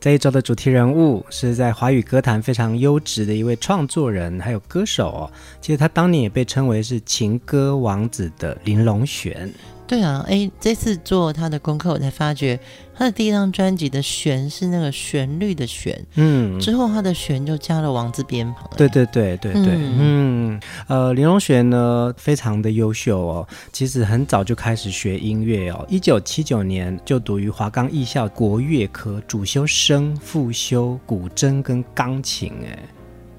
这一周的主题人物是在华语歌坛非常优质的一位创作人，还有歌手。其实他当年也被称为是情歌王子的林隆璇。对啊，哎，这次做他的功课，我才发觉他的第一张专辑的“弦”是那个旋律的“旋”，嗯，之后他的“弦”就加了王字边旁。对对对对对，嗯，嗯呃，林隆璇呢非常的优秀哦，其实很早就开始学音乐哦，一九七九年就读于华冈艺校国乐科，主修声，副修古筝跟钢琴，哎，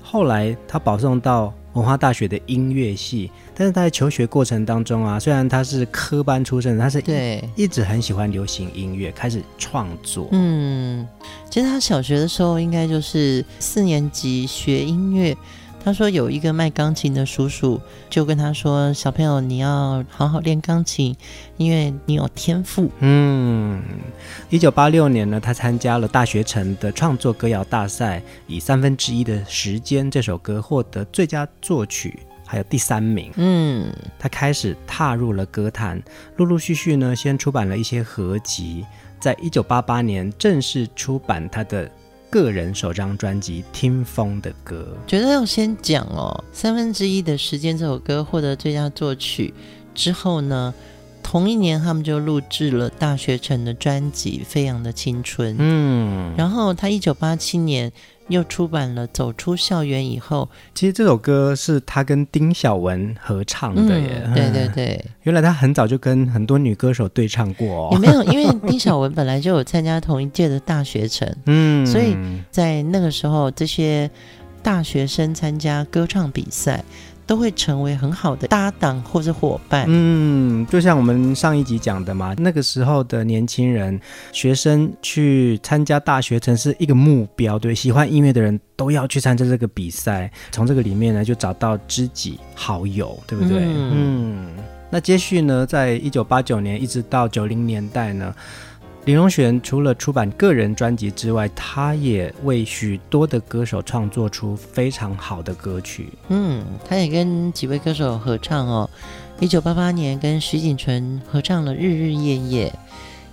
后来他保送到文化大学的音乐系，但是他在求学过程当中啊，虽然他是科班出身，他是对一直很喜欢流行音乐，开始创作。嗯，其实他小学的时候应该就是四年级学音乐。他说有一个卖钢琴的叔叔就跟他说：“小朋友，你要好好练钢琴，因为你有天赋。”嗯，一九八六年呢，他参加了大学城的创作歌谣大赛，以三分之一的时间这首歌获得最佳作曲，还有第三名。嗯，他开始踏入了歌坛，陆陆续续呢，先出版了一些合集，在一九八八年正式出版他的。个人首张专辑《听风的歌》，觉得要先讲哦，三分之一的时间这首歌获得最佳作曲之后呢，同一年他们就录制了大学城的专辑《飞扬的青春》。嗯，然后他一九八七年。又出版了《走出校园以后》，其实这首歌是他跟丁晓文合唱的耶。嗯、对对对，原来他很早就跟很多女歌手对唱过哦。也没有，因为丁晓文本来就有参加同一届的大学城，嗯，所以在那个时候，这些大学生参加歌唱比赛。都会成为很好的搭档或者伙伴。嗯，就像我们上一集讲的嘛，那个时候的年轻人、学生去参加大学城是一个目标，对，喜欢音乐的人都要去参加这个比赛，从这个里面呢就找到知己好友，对不对？嗯，嗯，那接续呢，在一九八九年一直到九零年代呢。林隆璇除了出版个人专辑之外，他也为许多的歌手创作出非常好的歌曲。嗯，他也跟几位歌手合唱哦。一九八八年跟徐锦纯合唱了《日日夜夜》，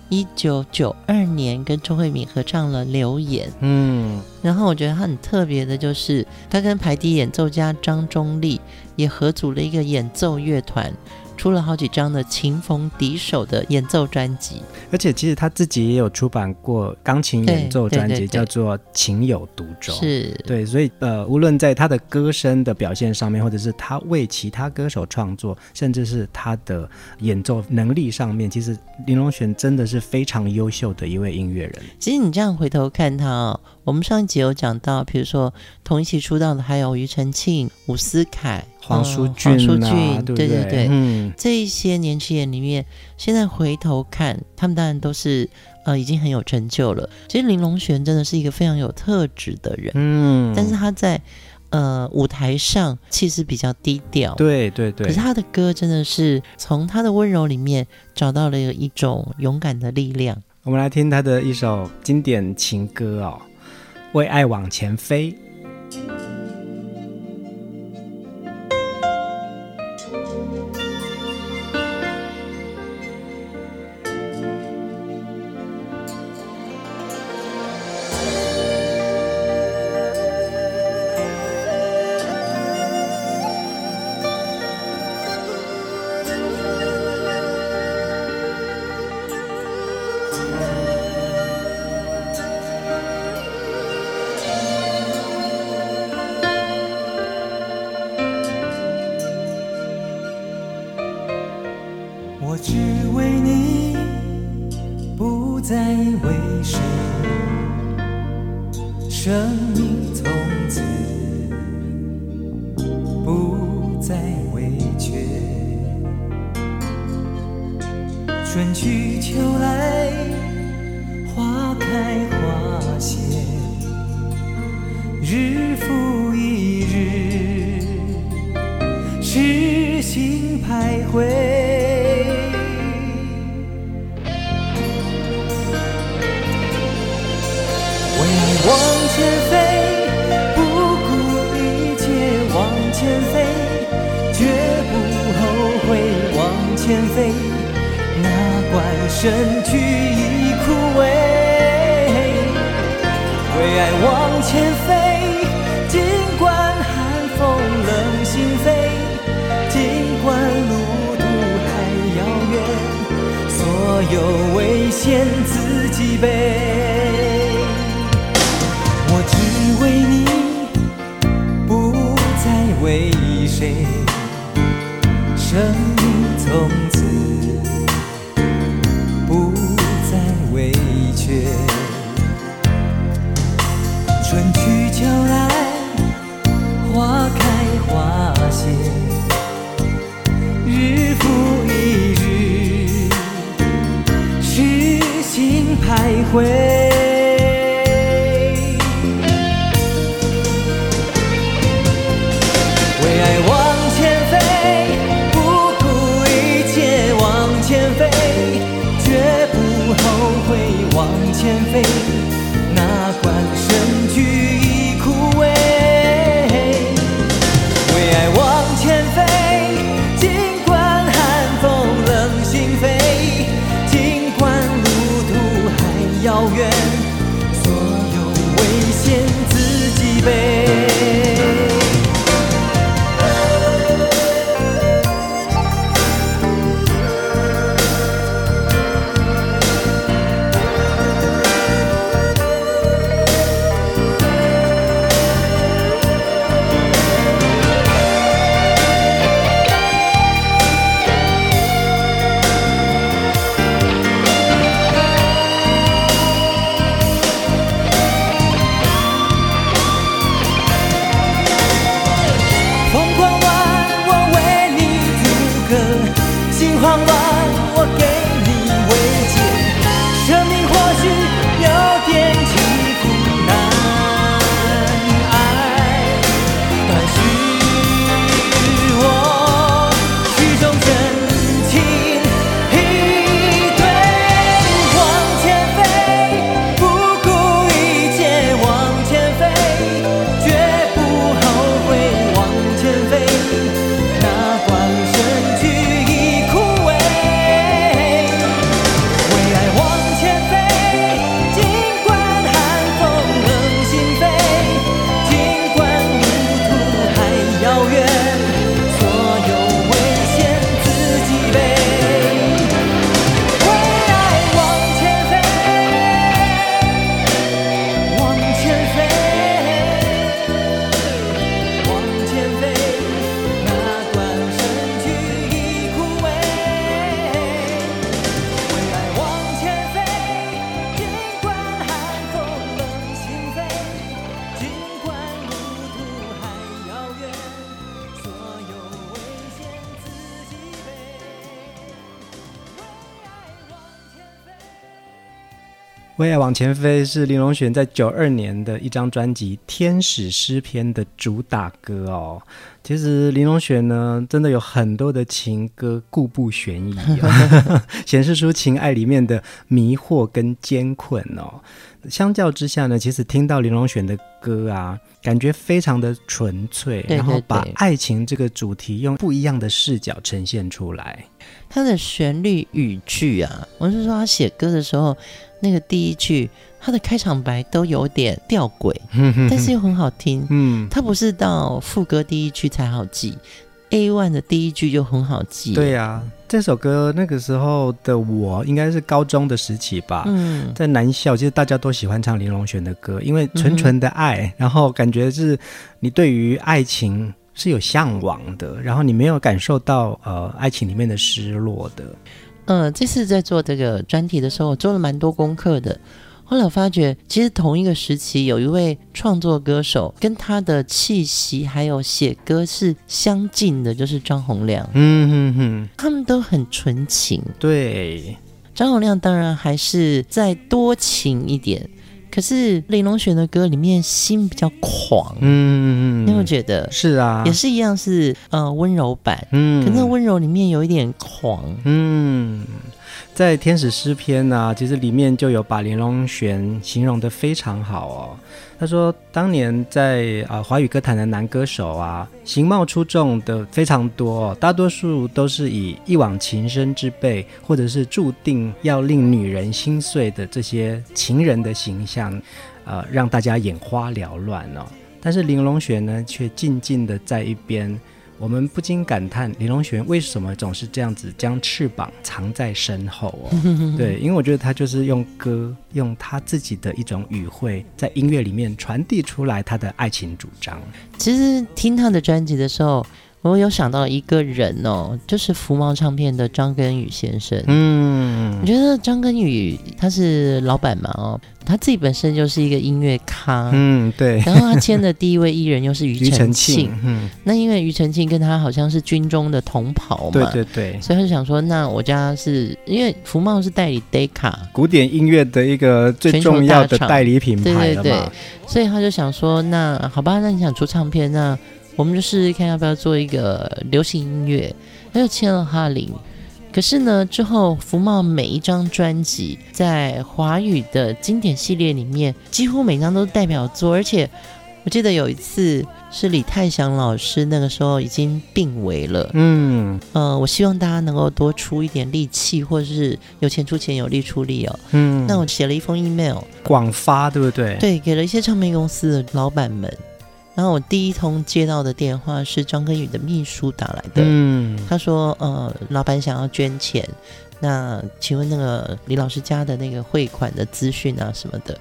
一九九二年跟周慧敏合唱了《流言》。嗯，然后我觉得他很特别的就是，他跟排笛演奏家张中立也合组了一个演奏乐团。出了好几张的琴逢敌手的演奏专辑，而且其实他自己也有出版过钢琴演奏专辑，叫做《情有独钟》。是对，所以呃，无论在他的歌声的表现上面，或者是他为其他歌手创作，甚至是他的演奏能力上面，其实林隆璇真的是非常优秀的一位音乐人。其实你这样回头看他哦，我们上一集有讲到，比如说同一期出道的还有庾澄庆、伍思凯。黄舒骏、啊，黄舒骏，对对对，嗯，这一些年轻人里面，现在回头看，他们当然都是呃已经很有成就了。其实林隆璇真的是一个非常有特质的人，嗯，但是他在呃舞台上气势比较低调，对对对。可是他的歌真的是从他的温柔里面找到了一种勇敢的力量。我们来听他的一首经典情歌哦，《为爱往前飞》。生。春去秋来，花开花谢，日复一日，痴心徘徊。为爱往前飞是林隆璇在九二年的一张专辑《天使诗篇》的主打歌哦。其实林隆璇呢，真的有很多的情歌，故步悬疑，显示出情爱里面的迷惑跟艰困哦。相较之下呢，其实听到林隆璇的歌啊，感觉非常的纯粹，对对对，然后把爱情这个主题用不一样的视角呈现出来。他的旋律语句啊，我是说他写歌的时候。那个第一句，他的开场白都有点吊诡，但是又很好听。嗯，他不是到副歌第一句才好记，A one 的第一句就很好记。对呀、啊，这首歌那个时候的我应该是高中的时期吧。嗯，在南校，其实大家都喜欢唱林隆璇的歌，因为纯纯的爱，嗯、然后感觉是你对于爱情。是有向往的，然后你没有感受到呃爱情里面的失落的。嗯、呃，这次在做这个专题的时候，我做了蛮多功课的。后来我发觉，其实同一个时期有一位创作歌手，跟他的气息还有写歌是相近的，就是张洪量。嗯哼哼，他们都很纯情。对，张洪量当然还是再多情一点，可是林隆璇的歌里面心比较狂。嗯，你有没有觉得？是啊，也是一样是呃温柔版。嗯，可是温柔里面有一点狂。嗯。在《天使诗篇》呢，其实里面就有把林隆璇形容得非常好哦。他说，当年在啊华语歌坛的男歌手啊，形貌出众的非常多，大多数都是以一往情深之辈，或者是注定要令女人心碎的这些情人的形象，呃，让大家眼花缭乱哦。但是林隆璇呢，却静静地在一边。我们不禁感叹林隆璇为什么总是这样子将翅膀藏在身后哦？对，因为我觉得他就是用歌，用他自己的一种语汇，在音乐里面传递出来他的爱情主张。其实听他的专辑的时候，我有想到一个人哦，就是福茂唱片的张根宇先生。嗯，我觉得张根宇他是老板嘛哦。他自己本身就是一个音乐咖，嗯，对。然后他签的第一位艺人又是庾澄庆，嗯，那因为庾澄庆跟他好像是军中的同袍嘛，对对对，所以他就想说，那我家是因为福茂是代理 Decca 古典音乐的一个最重要的代理品牌了嘛，对对对，所以他就想说，那好吧，那你想出唱片，那我们就试试看要不要做一个流行音乐，他就签了哈林。可是呢，之后福茂每一张专辑在华语的经典系列里面，几乎每张都是代表作。而且我记得有一次是李泰祥老师那个时候已经病危了，嗯，呃，我希望大家能够多出一点力气，或者是有钱出钱，有力出力哦。嗯，那我写了一封 email，广发对不对？对，给了一些唱片公司的老板们。然后我第一通接到的电话是张根宇的秘书打来的，嗯，他说，呃，老板想要捐钱，那请问那个李老师家的那个汇款的资讯啊什么的，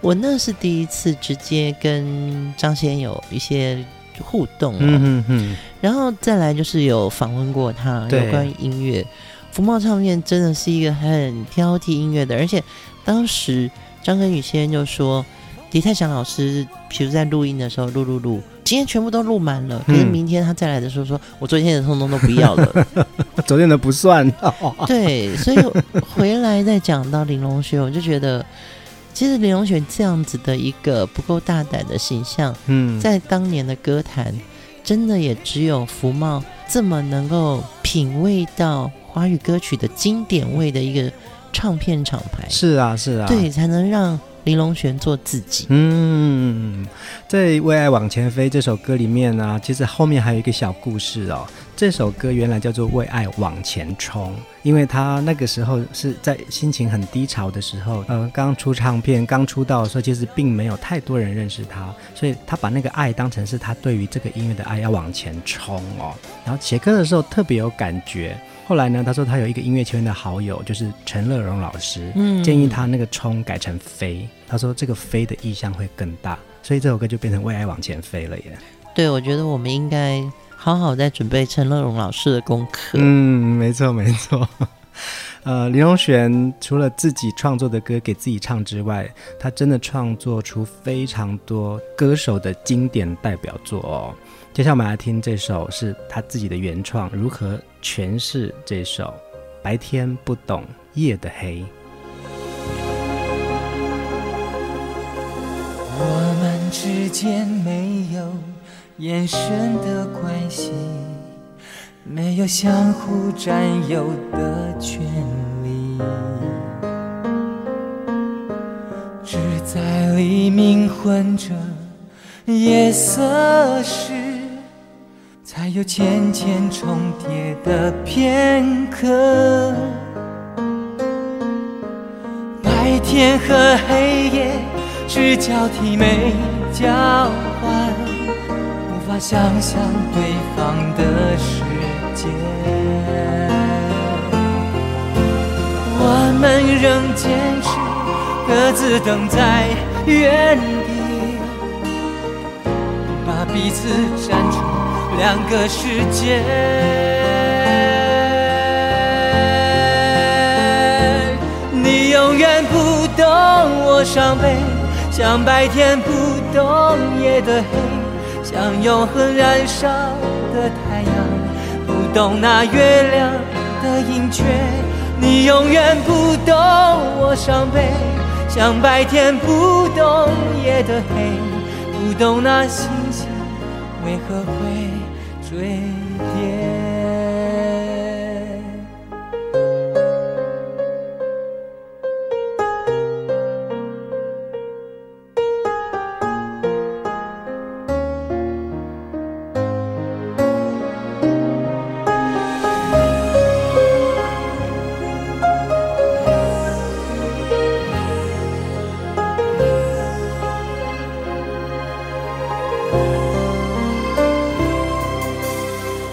我那是第一次直接跟张先有一些互动啊，嗯哼哼，然后再来就是有访问过他有关于音乐，福茂唱片真的是一个很挑剔音乐的，而且当时张根宇先生就说。李泰祥老师，比如在录音的时候录录录，今天全部都录满了，可是明天他再来的时候说，我昨天的通通都不要了，昨天的不算。对，所以回来再讲到林隆雪，我就觉得，其实林隆雪这样子的一个不够大胆的形象，嗯，在当年的歌坛，真的也只有福茂这么能够品味到华语歌曲的经典味的一个唱片厂牌。是啊，是啊，对，才能让。林隆璇做自己。嗯，在《为爱往前飞》这首歌里面呢、其实后面还有一个小故事哦。这首歌原来叫做《为爱往前冲》，因为他那个时候是在心情很低潮的时候，呃，刚出唱片、刚出道的时候，其实并没有太多人认识他，所以他把那个爱当成是他对于这个音乐的爱，要往前冲哦。然后写歌的时候特别有感觉。后来呢，他说他有一个音乐圈的好友，就是陈乐融老师，嗯，建议他那个冲改成飞。他说这个飞的意向会更大，所以这首歌就变成为爱往前飞了耶。对，我觉得我们应该好好在准备陈乐融老师的功课。嗯，没错没错。呃，林隆璇除了自己创作的歌给自己唱之外，他真的创作出非常多歌手的经典代表作哦。接下来我们来听这首是他自己的原创，如何诠释这首《白天不懂夜的黑》。我们之间没有眼神的关系，没有相互占有的权利，只在黎明混着夜色时。才有浅浅重叠的片刻，白天和黑夜只交替没交，想象对方的世界。我们仍坚持各自等在原地，把彼此斩成。两个世界。你永远不懂我伤悲，像白天不懂夜的黑，像永恒燃烧的太阳，不懂那月亮的盈缺。你永远不懂我伤悲，像白天不懂夜的黑，不懂那星星为何会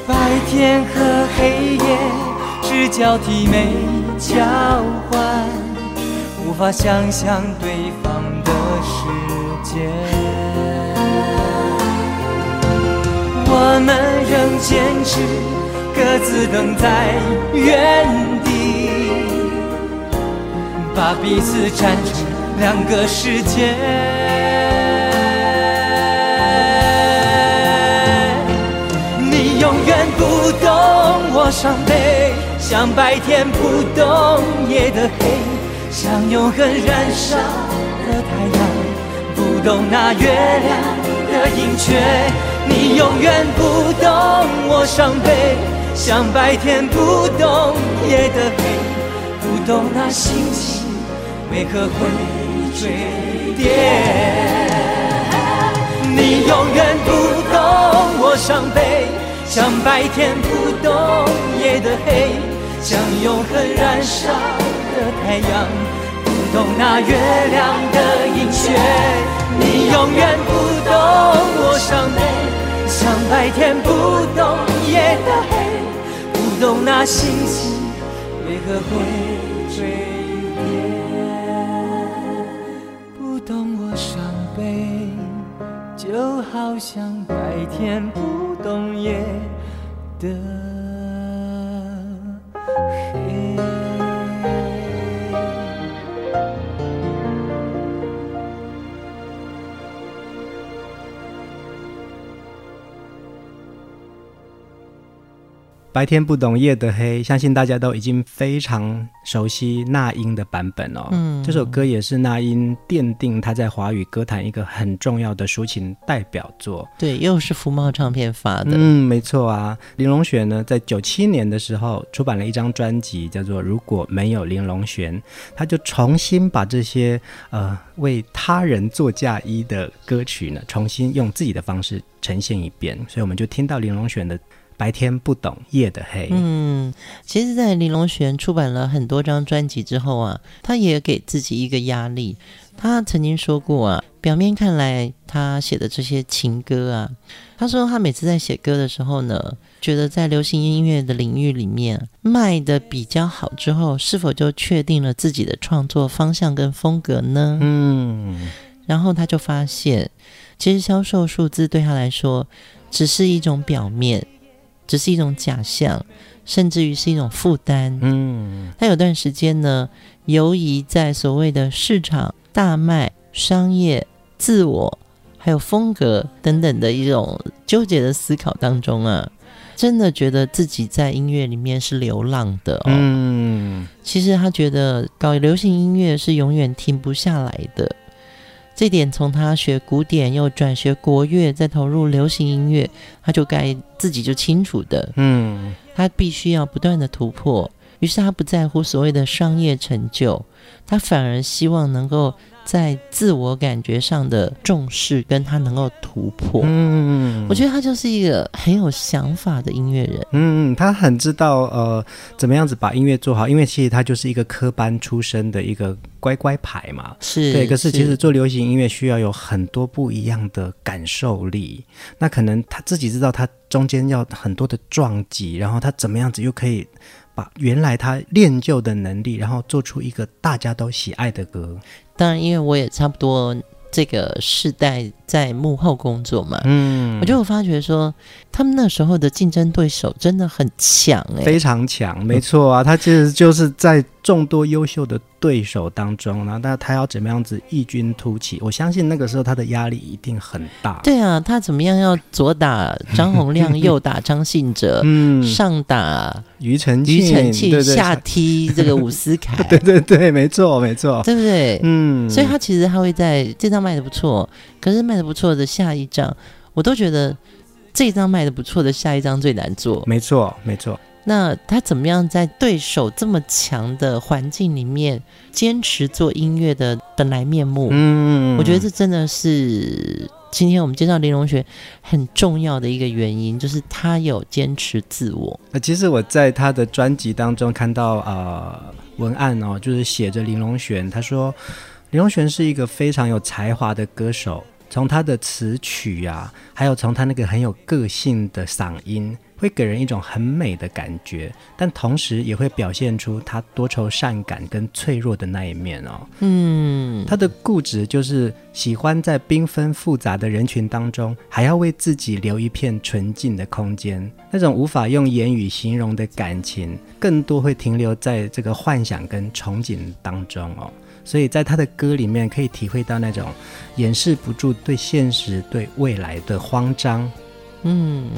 白天和黑夜只交替没交换，无法想象对方的世界。我们仍坚持各自等在原地，把彼此站成两个世界。我伤悲，像白天不懂夜的黑，像永恒燃烧的太阳，不懂那月亮的盈缺。你永远不懂我伤悲，像白天不懂夜的黑，不懂那星星为何会坠跌。你永远不懂我伤悲。像白天不懂夜的黑，像永恒燃烧的太阳，不懂那月亮的盈缺。你永远不懂我伤悲，像白天不懂夜的黑，不懂那星星为何会好像白天不。懂夜的。白天不懂夜的黑，相信大家都已经非常熟悉那英的版本哦。嗯，这首歌也是那英奠定他在华语歌坛一个很重要的抒情代表作。对，又是福茂唱片发的。嗯，没错啊。林隆璇呢，在九七年的时候出版了一张专辑，叫做《如果没有林隆璇》，他就重新把这些呃为他人做嫁衣的歌曲呢，重新用自己的方式呈现一遍。所以我们就听到林隆璇的。白天不懂夜的黑。嗯，其实，在林隆璇出版了很多张专辑之后啊，他也给自己一个压力。他曾经说过啊，表面看来他写的这些情歌啊，他说他每次在写歌的时候呢，觉得在流行音乐的领域里面卖的比较好之后，是否就确定了自己的创作方向跟风格呢？嗯，然后他就发现，其实销售数字对他来说只是一种表面。只是一种假象，甚至于是一种负担。嗯，他有段时间呢，游移在所谓的市场、大卖、商业、自我，还有风格等等的一种纠结的思考当中啊，真的觉得自己在音乐里面是流浪的哦。嗯，其实他觉得搞流行音乐是永远停不下来的。这点从他学古典又转学国乐，再投入流行音乐，他就该自己就清楚的，嗯，他必须要不断的突破。于是他不在乎所谓的商业成就，他反而希望能够。在自我感觉上的重视，跟他能够突破，嗯，我觉得他就是一个很有想法的音乐人，嗯，他很知道呃怎么样子把音乐做好，因为其实他就是一个科班出身的一个乖乖牌嘛，是对，可是其实做流行音乐需要有很多不一样的感受力，那可能他自己知道他中间要很多的撞击，然后他怎么样子又可以。把原来他练就的能力，然后做出一个大家都喜爱的歌。当然，因为我也差不多这个世代在幕后工作嘛，嗯，我就发觉说，他们那时候的竞争对手真的很强哎、欸，非常强，没错啊，他其实就是在众多优秀的对手当中，然后他他要怎么样子异军突起？我相信那个时候他的压力一定很大。对啊，他怎么样要左打张洪亮，右打张信哲，嗯，上打庾澄庾澄庆，下踢这个伍思凯，对对对，没错没错，对不对？嗯，所以他其实他会在这张卖的不错，可是卖的不错的下一张，我都觉得这张卖的不错的下一张最难做。没错没错。那他怎么样在对手这么强的环境里面坚持做音乐的本来面目？嗯，我觉得这真的是今天我们介绍林隆学很重要的一个原因，就是他有坚持自我。那，其实我在他的专辑当中看到呃文案哦，就是写着林隆璇，他说林隆璇是一个非常有才华的歌手，从他的词曲啊，还有从他那个很有个性的嗓音。会给人一种很美的感觉，但同时也会表现出他多愁善感跟脆弱的那一面哦。嗯，他的固执就是喜欢在缤纷复杂的人群当中，还要为自己留一片纯净的空间。那种无法用言语形容的感情，更多会停留在这个幻想跟憧憬当中哦。所以在他的歌里面，可以体会到那种掩饰不住对现实、对未来的慌张。嗯。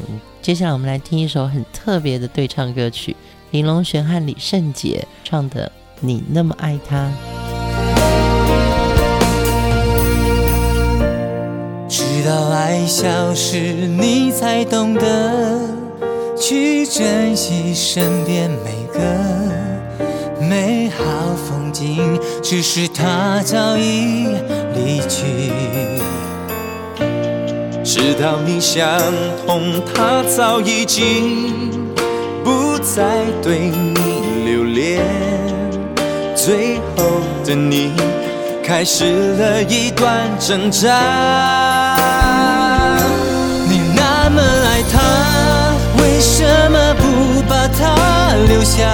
接下来我们来听一首很特别的对唱歌曲，林隆璇和李圣杰唱的《你那么爱他》。直到爱消失，你才懂得去珍惜身边每个美好风景，只是他早已离去。直到你想通，他早已经不再对你留恋。最后的你开始了一段挣扎。你那么爱他，为什么不把他留下？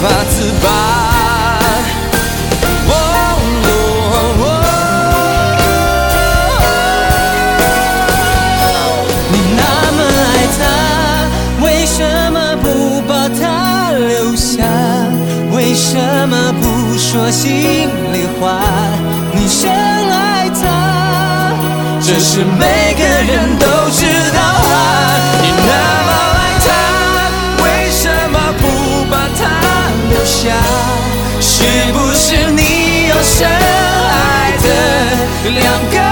无法自拔。你那么爱他，为什么不把他留下？为什么不说心里话？你深爱他，这是每个人都知下，是不是你有深爱的两个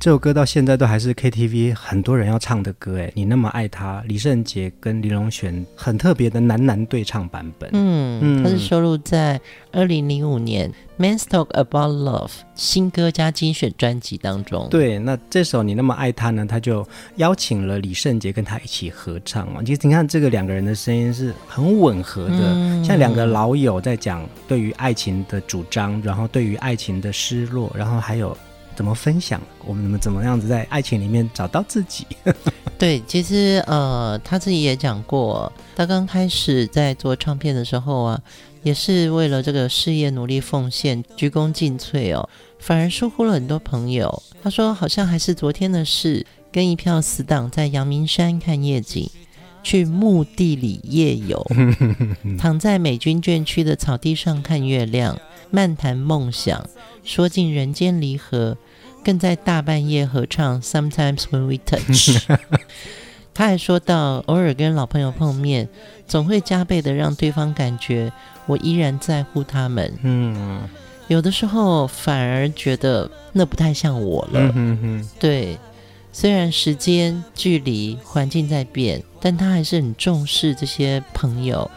这首歌到现在都还是 KTV 很多人要唱的歌，哎，你那么爱他，李圣杰跟林隆璇很特别的男男对唱版本。嗯，它是收录在二零零五年《Men's Talk About Love》新歌加精选专辑当中。对，那这首你那么爱他呢，他就邀请了李圣杰跟他一起合唱嘛。其实你看这个两个人的声音是很吻合的，嗯、像两个老友在讲对于爱情的主张，然后对于爱情的失落，然后还有。怎么分享？我们怎么怎么样子在爱情里面找到自己？对，其实呃，他自己也讲过，他刚开始在做唱片的时候啊，也是为了这个事业努力奉献，鞠躬尽瘁哦，反而疏忽了很多朋友。他说，好像还是昨天的事，跟一票死党在阳明山看夜景，去墓地里夜游，躺在美军眷区的草地上看月亮，漫谈梦想，说尽人间离合。更在大半夜合唱《Sometimes When We Touch》，他还说到，偶尔跟老朋友碰面，总会加倍的让对方感觉我依然在乎他们。嗯，有的时候反而觉得那不太像我了。嗯哼哼。对，虽然时间、距离、环境在变，但他还是很重视这些朋友。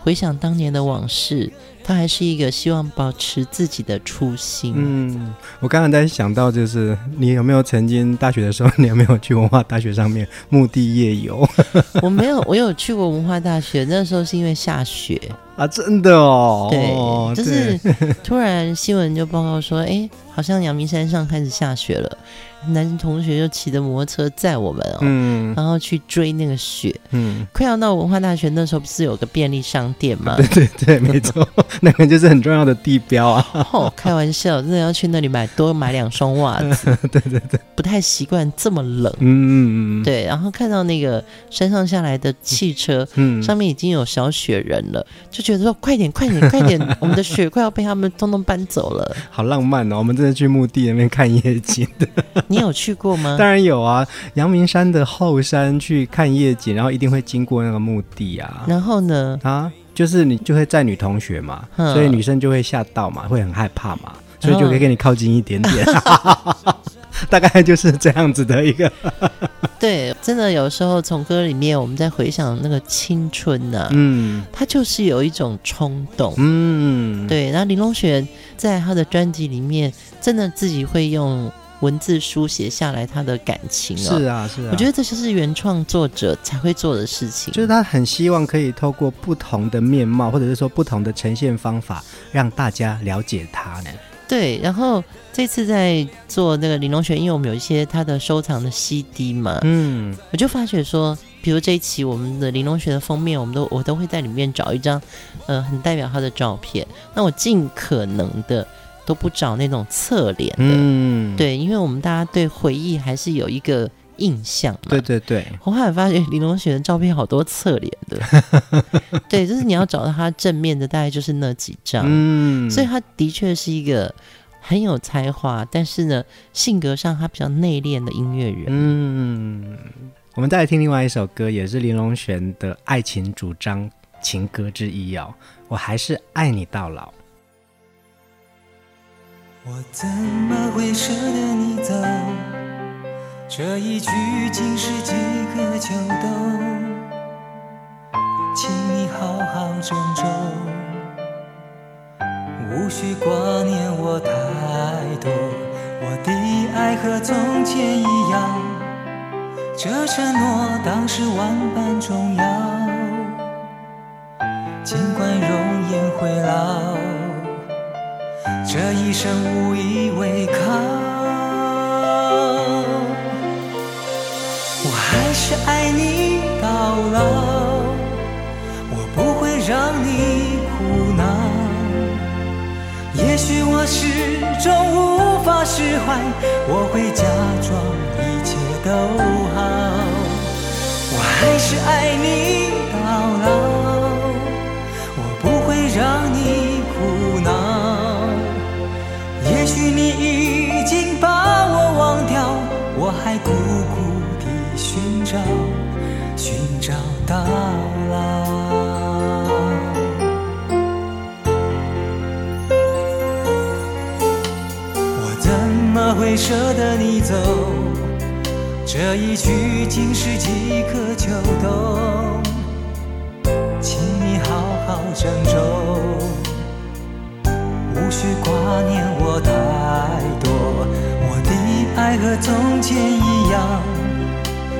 回想当年的往事。他还是一个希望保持自己的初心。嗯，我刚刚在想到，就是你有没有曾经大学的时候，你有没有去文化大学上面墓地夜游？我没有，我有去过文化大学，那时候是因为下雪啊，真的哦。对，就是突然新闻就报告说，哎，好像阳明山上开始下雪了。男生同学就骑着摩托车载我们哦，嗯，然后去追那个雪，嗯，快要到文化大学那时候不是有个便利商店吗？对对对，没错，那个就是很重要的地标啊。哦，开玩笑，真的要去那里买多买两双袜子。对对对，不太习惯这么冷。嗯嗯嗯，对，然后看到那个山上下来的汽车，嗯，上面已经有小雪人了，就觉得说快点快点快点，我们的雪快要被他们通通搬走了。好浪漫哦，我们真的去墓地那边看夜景的。你有去过吗？当然有啊，阳明山的后山去看夜景，然后一定会经过那个墓地啊。然后呢？啊，就是你就会载女同学嘛，嗯、所以女生就会吓到嘛，会很害怕嘛，所以就可以跟你靠近一点点。大概就是这样子的一个。对，真的有时候从歌里面我们在回想那个青春呢、啊，嗯，它就是有一种冲动，嗯，对。然后林隆璇在他的专辑里面，真的自己会用。文字书写下来他的感情哦，是啊是啊，我觉得这就是原创作者才会做的事情，就是他很希望可以透过不同的面貌，或者是说不同的呈现方法，让大家了解他呢。对，然后这次在做那个玲珑学，因为我们有一些他的收藏的 CD 嘛，嗯，我就发觉说，比如这一期我们的玲珑学的封面，我们都我都会在里面找一张，呃，很代表他的照片，那我尽可能的。都不找那种侧脸的，嗯，对，因为我们大家对回忆还是有一个印象嘛。对对对，我后来发现林隆璇的照片好多侧脸的，对，就是你要找到他正面的，大概就是那几张。嗯，所以他的确是一个很有才华，但是呢，性格上他比较内敛的音乐人。嗯，我们再来听另外一首歌，也是林隆璇的爱情主张情歌之一哦，我还是爱你到老。我怎么会舍得你走？这一句竟是几个秋冬，请你好好珍重，无需挂念我太多。我的爱和从前一样，这承诺当时万般重要，尽管容颜会老。这一生无以为靠，我还是爱你到老，我不会让你苦恼。也许我始终无法释怀，我会假装一切都好。我还是爱你到老，我不会让经把我忘掉，我还苦苦地寻找，寻找到老。我怎么会舍得你走，这一去竟是几个秋冬，请你好好珍重，无需挂念从前一样，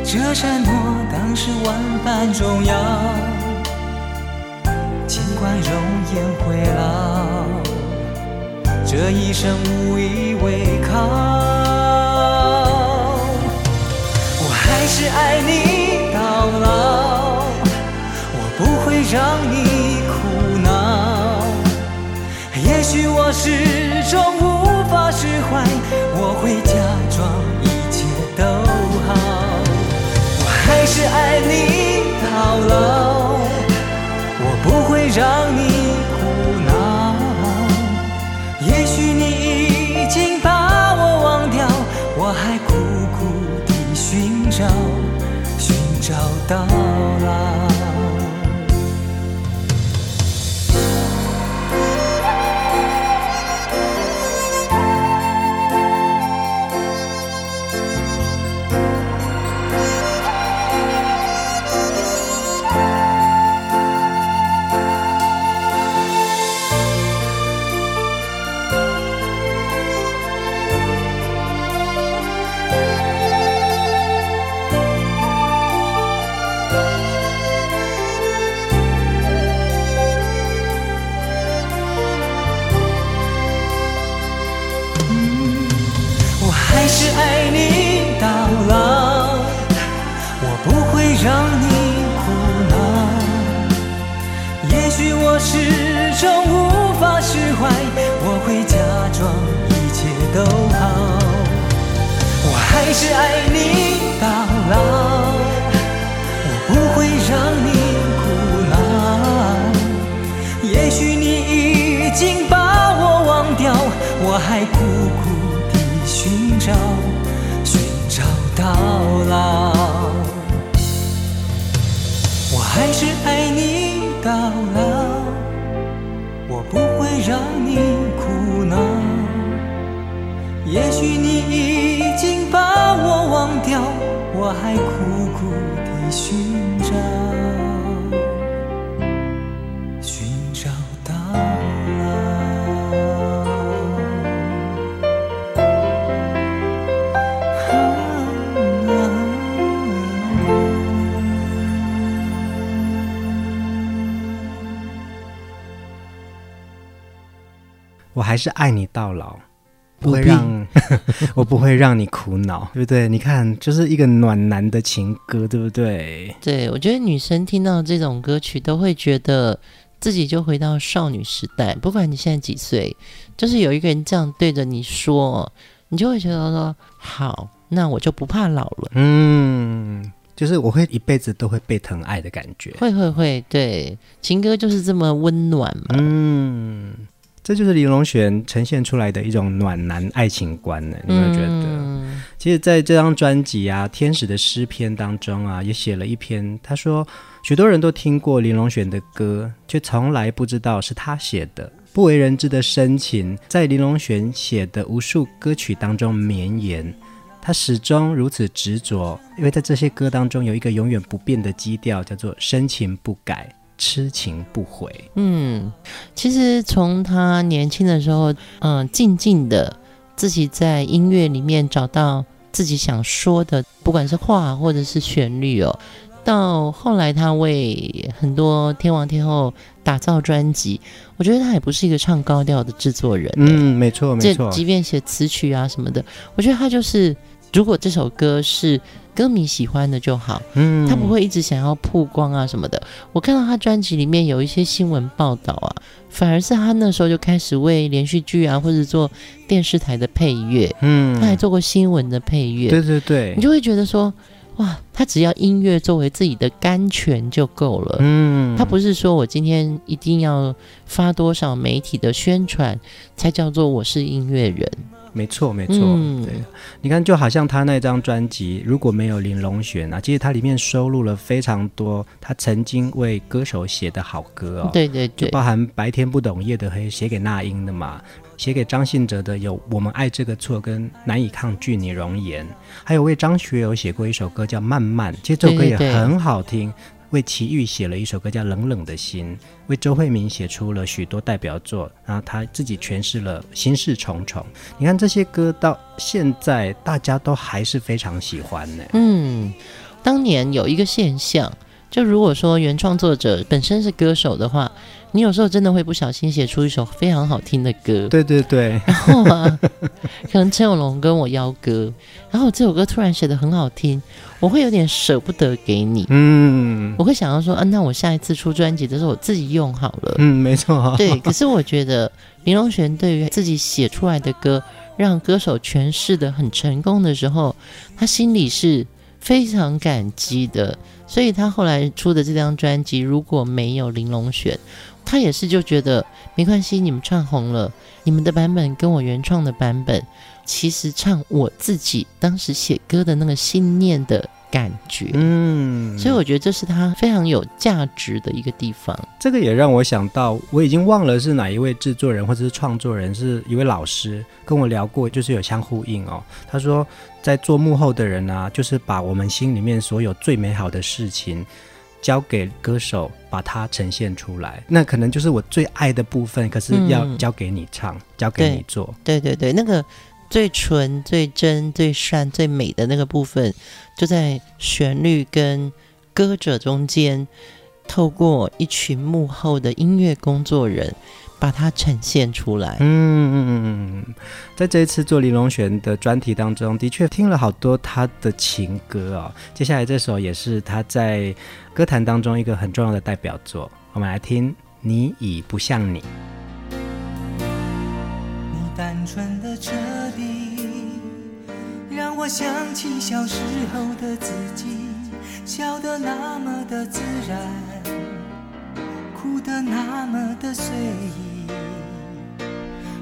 这承诺当时万般重要，尽管容颜会老。这一生无依为靠，我还是爱你到老，我不会让你苦恼。也许我始终无法释怀，我会假是爱你到老我不会让你苦恼。也许你已经把我忘掉我还苦苦的寻找寻找到老是爱你到老我不会让你苦恼。也许我始终无法释怀我会假装一切都好。我还是爱你到老我不会让你苦恼也许你已经把我忘掉我还苦到老我还是爱你到老我不会让你哭恼也许你已经把我忘掉我还苦苦的寻不会让你苦恼，对不对？你看，就是一个暖男的情歌，对不对？对，我觉得女生听到这种歌曲，都会觉得自己就回到少女时代。不管你现在几岁，就是有一个人这样对着你说，你就会觉得说：好，那我就不怕老了。嗯，就是我会一辈子都会被疼爱的感觉。会会会，对，情歌就是这么温暖嘛。嗯。这就是林隆璇呈现出来的一种暖男爱情观呢，你有没有觉得？嗯、其实，在这张专辑啊，《天使的诗篇》当中啊，也写了一篇。他说，许多人都听过林隆璇的歌，却从来不知道是他写的。不为人知的深情，在林隆璇写的无数歌曲当中绵延。他始终如此执着，因为在这些歌当中有一个永远不变的基调，叫做深情不改。痴情不悔。嗯，其实从他年轻的时候，嗯，静静的自己在音乐里面找到自己想说的，不管是话或者是旋律哦。到后来他为很多天王天后打造专辑，我觉得他也不是一个唱高调的制作人。嗯，没错没错。即便写词曲啊什么的，我觉得他就是，如果这首歌是。歌迷喜欢的就好，嗯，他不会一直想要曝光啊什么的。我看到他专辑里面有一些新闻报道啊，反而是他那时候就开始为连续剧啊或者做电视台的配乐，嗯，他还做过新闻的配乐，对对对，你就会觉得说，哇，他只要音乐作为自己的甘泉就够了，嗯，他不是说我今天一定要发多少媒体的宣传才叫做我是音乐人。没错，没错，嗯、对，你看，就好像他那张专辑，如果没有林隆璇啊，其实他里面收录了非常多他曾经为歌手写的好歌哦，对对对，就包含白天不懂夜的黑写给那英的嘛，写给张信哲的有《我们爱这个错》跟《难以抗拒你容颜》，还有为张学友写过一首歌叫《慢慢》，其实这首歌也很好听。对对对为齐豫写了一首歌叫《冷冷的心》，为周慧敏写出了许多代表作，然后他自己诠释了《心事重重》。你看这些歌到现在大家都还是非常喜欢呢。嗯，当年有一个现象，就如果说原创作者本身是歌手的话，你有时候真的会不小心写出一首非常好听的歌。对对对。然后啊，可能陈永龙跟我邀歌，然后这首歌突然写得很好听。我会有点舍不得给你，嗯，我会想要说，啊，那我下一次出专辑的时候，我自己用好了，嗯，没错，对。可是我觉得林隆璇对于自己写出来的歌，让歌手诠释的很成功的时候，他心里是非常感激的。所以他后来出的这张专辑，如果没有林隆璇，他也是就觉得没关系，你们唱红了，你们的版本跟我原创的版本。其实唱我自己当时写歌的那个信念的感觉，嗯，所以我觉得这是他非常有价值的一个地方。这个也让我想到，我已经忘了是哪一位制作人或者是创作人，是一位老师跟我聊过，就是有相呼应哦。他说，在做幕后的人啊，就是把我们心里面所有最美好的事情交给歌手，把它呈现出来。那可能就是我最爱的部分，可是要交给你唱，嗯、交给你做。对对对，那个。最纯、最真、最善、最美的那个部分，就在旋律跟歌者中间，透过一群幕后的音乐工作人，把它呈现出来。嗯嗯嗯嗯，在这一次做林隆璇的专题当中，的确听了好多他的情歌哦。接下来这首也是他在歌坛当中一个很重要的代表作，我们来听《你已不像你》。你单纯想起小时候的自己，笑得那么的自然，哭得那么的随意。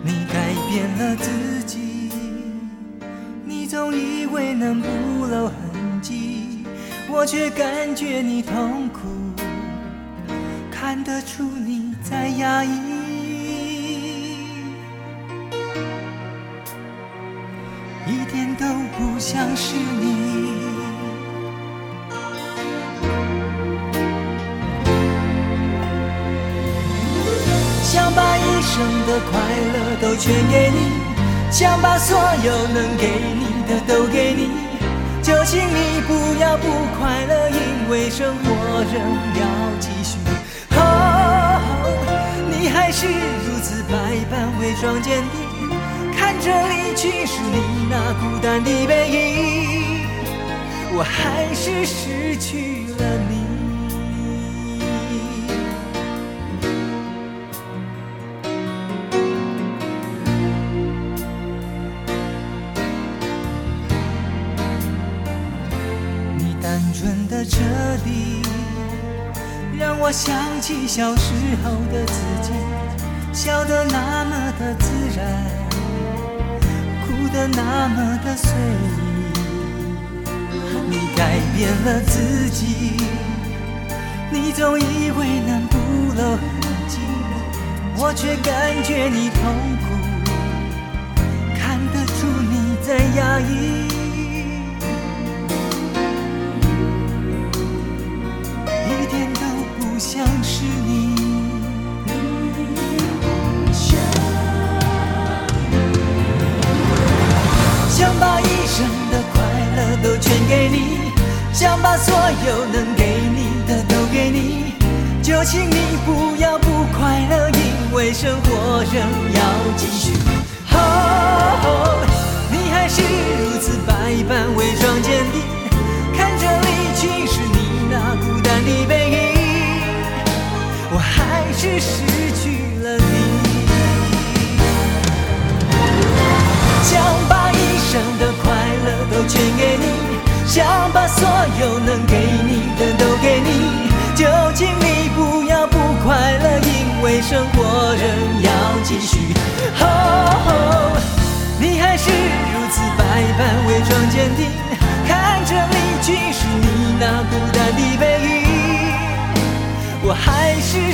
你改变了自己，你总以为能不露痕迹，我却感觉你痛苦，看得出你在压抑。都不像是你，想把一生的快乐都全给你，想把所有能给你的都给你，就请你不要不快乐，因为生活仍要继续。哦，你还是如此百般伪装坚定。看着离去时你那孤单的背影，我还是失去了你。你单纯的彻底，让我想起小时候的自己，笑得那么的自然。的那么的随意，你改变了自己，你总以为能不露痕迹，我却感觉你痛苦，看得出你在压抑，一点都不像是你。想把一生的快乐都全给你，想把所有能给你的都给你，就请你不要不快乐，因为生活仍要继续。哦，你还是如此百般伪装坚定，看着离去时你那孤单的背影，我还是失去了你。想把生的快乐都全给你，想把所有能给你的都给你，就请你不要不快乐，因为生活仍要继续。哦，你还是如此百般伪装坚定，看着离去时你那孤单的背影，我还是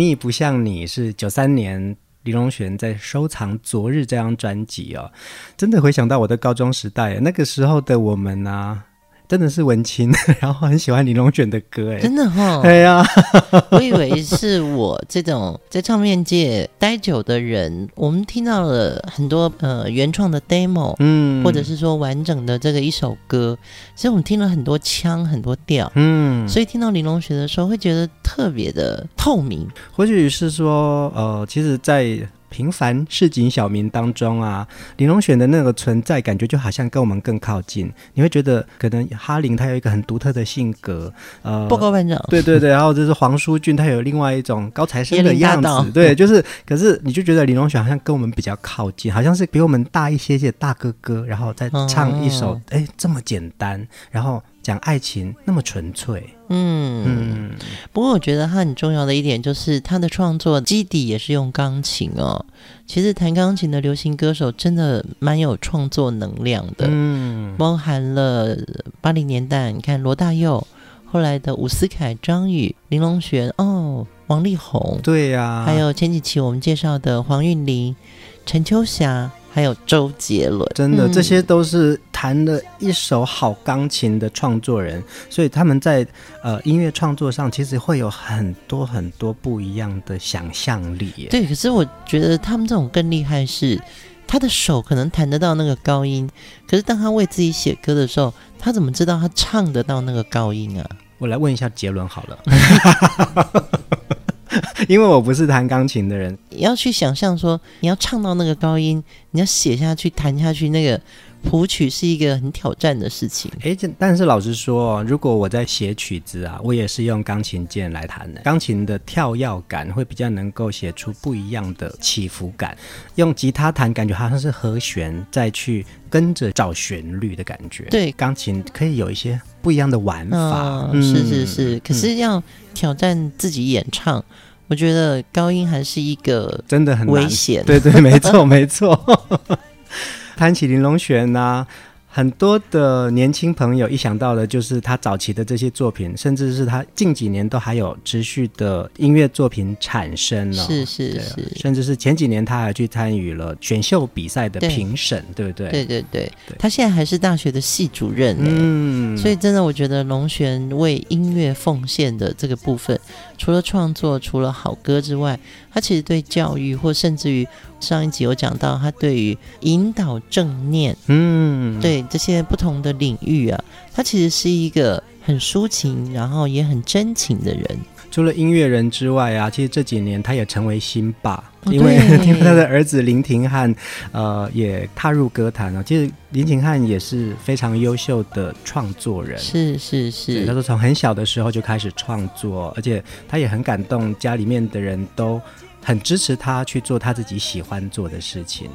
你不像你是九三年李荣璇在收藏《昨日》这张专辑哦，真的回想到我的高中时代，那个时候的我们呢。真的是文青，然后很喜欢林隆璇的歌，哎，真的哈、哦，对呀、啊，我以为是我这种在唱片界待久的人，我们听到了很多呃原创的 demo，嗯，或者是说完整的这个一首歌，其实我们听了很多腔，很多调，嗯，所以听到林隆璇的时候，会觉得特别的透明，或许是说，呃，其实，在。平凡市井小民当中啊，林隆璇的那个存在感觉就好像跟我们更靠近。你会觉得可能哈林他有一个很独特的性格，呃，报告班长，对对对，然后就是黄舒骏他有另外一种高材生的样子，对，就是，可是你就觉得林隆璇好像跟我们比较靠近，好像是比我们大一些些大哥哥，然后再唱一首，哎、嗯，这么简单，然后。讲爱情那么纯粹，嗯嗯。不过我觉得他很重要的一点就是他的创作基底也是用钢琴哦。其实弹钢琴的流行歌手真的蛮有创作能量的，嗯，包含了八零年代，你看罗大佑，后来的伍思凯、张宇、林隆璇，哦，王力宏，对呀、啊，还有前几期我们介绍的黄韵玲、陈秋霞。还有周杰伦，真的，这些都是弹了一手好钢琴的创作人，嗯、所以他们在呃音乐创作上其实会有很多很多不一样的想象力。对，可是我觉得他们这种更厉害是，他的手可能弹得到那个高音，可是当他为自己写歌的时候，他怎么知道他唱得到那个高音啊？我来问一下杰伦好了。因为我不是弹钢琴的人，你要去想象说你要唱到那个高音，你要写下去、弹下去，那个谱曲是一个很挑战的事情。哎，这但是老实说，如果我在写曲子啊，我也是用钢琴键来弹的。钢琴的跳跃感会比较能够写出不一样的起伏感，用吉他弹感觉好像是和弦再去跟着找旋律的感觉。对，钢琴可以有一些不一样的玩法。是是是，可是要挑战自己演唱。嗯我觉得高音还是一个真的很危险。对对，没错没错。谈起林隆璇呢？很多的年轻朋友一想到的就是他早期的这些作品，甚至是他近几年都还有持续的音乐作品产生了。是是是，甚至是前几年他还去参与了选秀比赛的评审，对，对不对？对对对，他现在还是大学的系主任呢。嗯，所以真的，我觉得龙璇为音乐奉献的这个部分，除了创作，除了好歌之外，他其实对教育，或甚至于上一集有讲到，他对于引导正念，嗯，对这些不同的领域啊，他其实是一个很抒情，然后也很真情的人。除了音乐人之外啊，其实这几年他也成为新爸，因为 因为他的儿子林廷汉，呃，也踏入歌坛了。其实林廷汉也是非常优秀的创作人，是是是。他说从很小的时候就开始创作，而且他也很感动，家里面的人都很支持他去做他自己喜欢做的事情。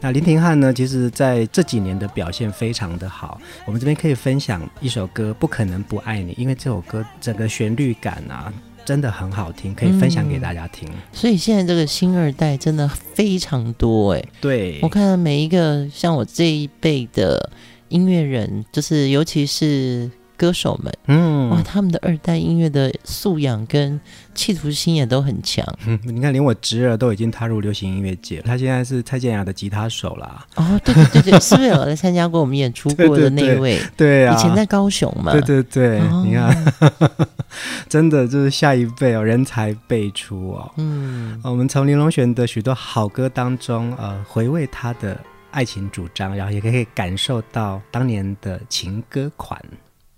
那林廷汉呢，其实在这几年的表现非常的好。我们这边可以分享一首歌《不可能不爱你》，因为这首歌整个旋律感啊。真的很好听，可以分享给大家听。嗯，所以现在这个新二代真的非常多哎。对，我看每一个像我这一辈的音乐人，就是尤其是。歌手们，嗯，哇，他们的二代音乐的素养跟企图心也都很强。嗯，你看，连我侄儿都已经踏入流行音乐界了，他现在是蔡健雅的吉他手啦。哦，对对对对，是不是有来参加过我们演出过的那一位？对，对，对，对啊，以前在高雄嘛。对对对，哦、你看，真的就是下一辈哦，人才辈出哦。嗯，我们从林隆璇的许多好歌当中，呃，回味他的爱情主张，然后也可以感受到当年的情歌款。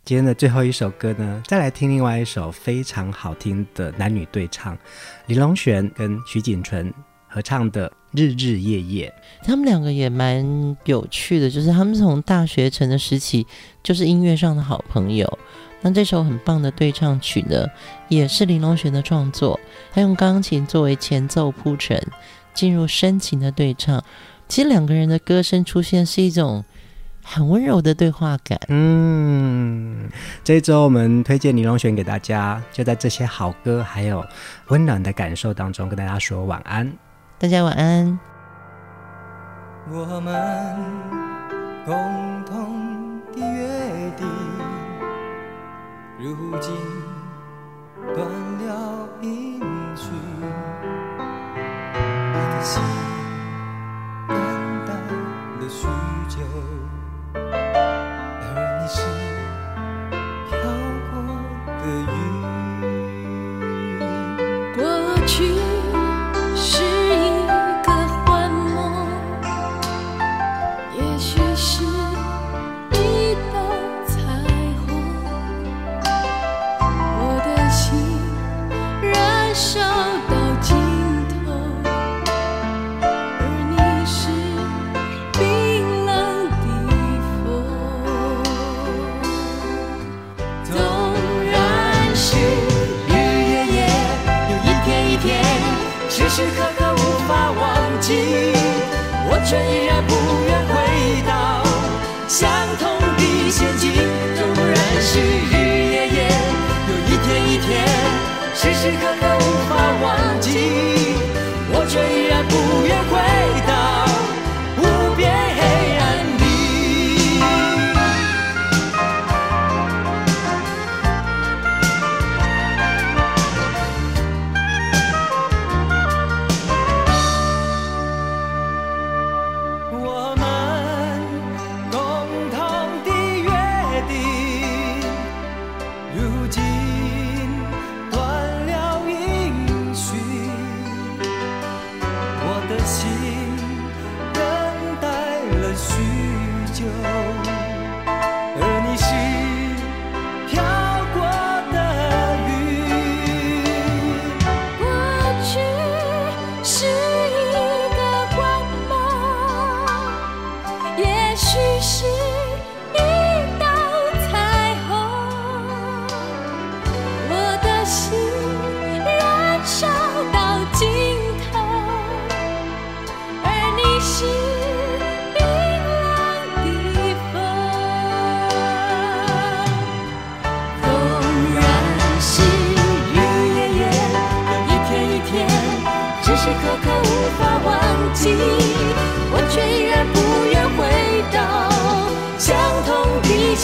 今天的最后一首歌呢，再来听另外一首非常好听的男女对唱，林隆璇跟徐锦纯合合唱的《日日夜夜》。他们两个也蛮有趣的，就是他们从大学城的时期就是音乐上的好朋友。那这首很棒的对唱曲呢，也是林隆璇的创作，他用钢琴作为前奏铺陈，进入深情的对唱。其实两个人的歌声出现是一种很温柔的对话感。嗯，这一周我们推荐林隆璇给大家，就在这些好歌还有温暖的感受当中，跟大家说晚安。大家晚安。我们共同的约定，如今断了音讯，我的心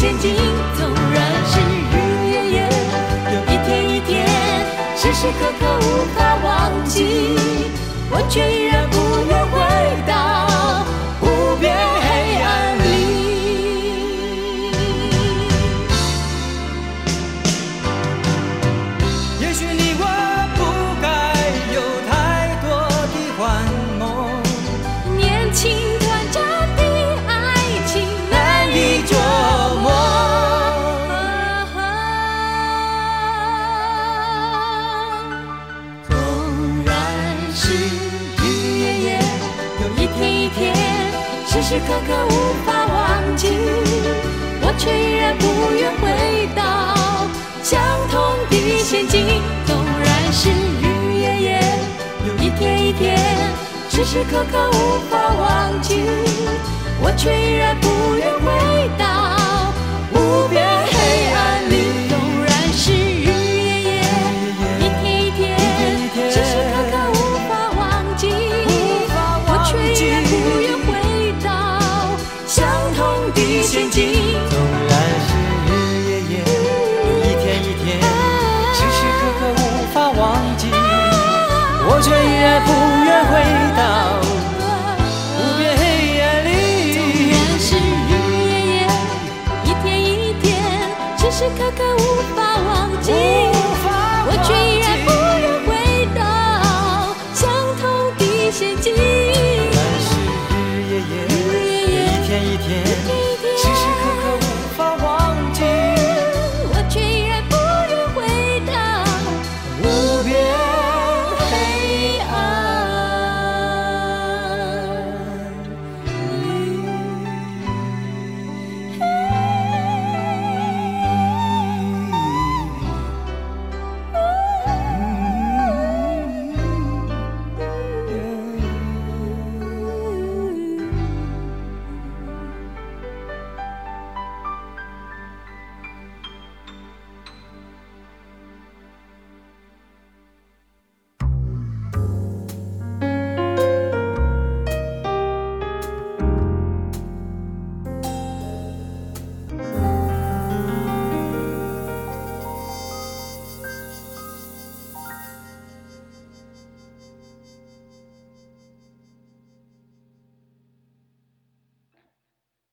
眼睛，纵然是日日夜夜，有一天一天，时时刻刻无法忘记，我却依然不愿回到。无边。我却依然不愿回到相同的陷阱。纵然是日日夜夜，有一天一天，时时刻刻无法忘记，我却依然不愿回到。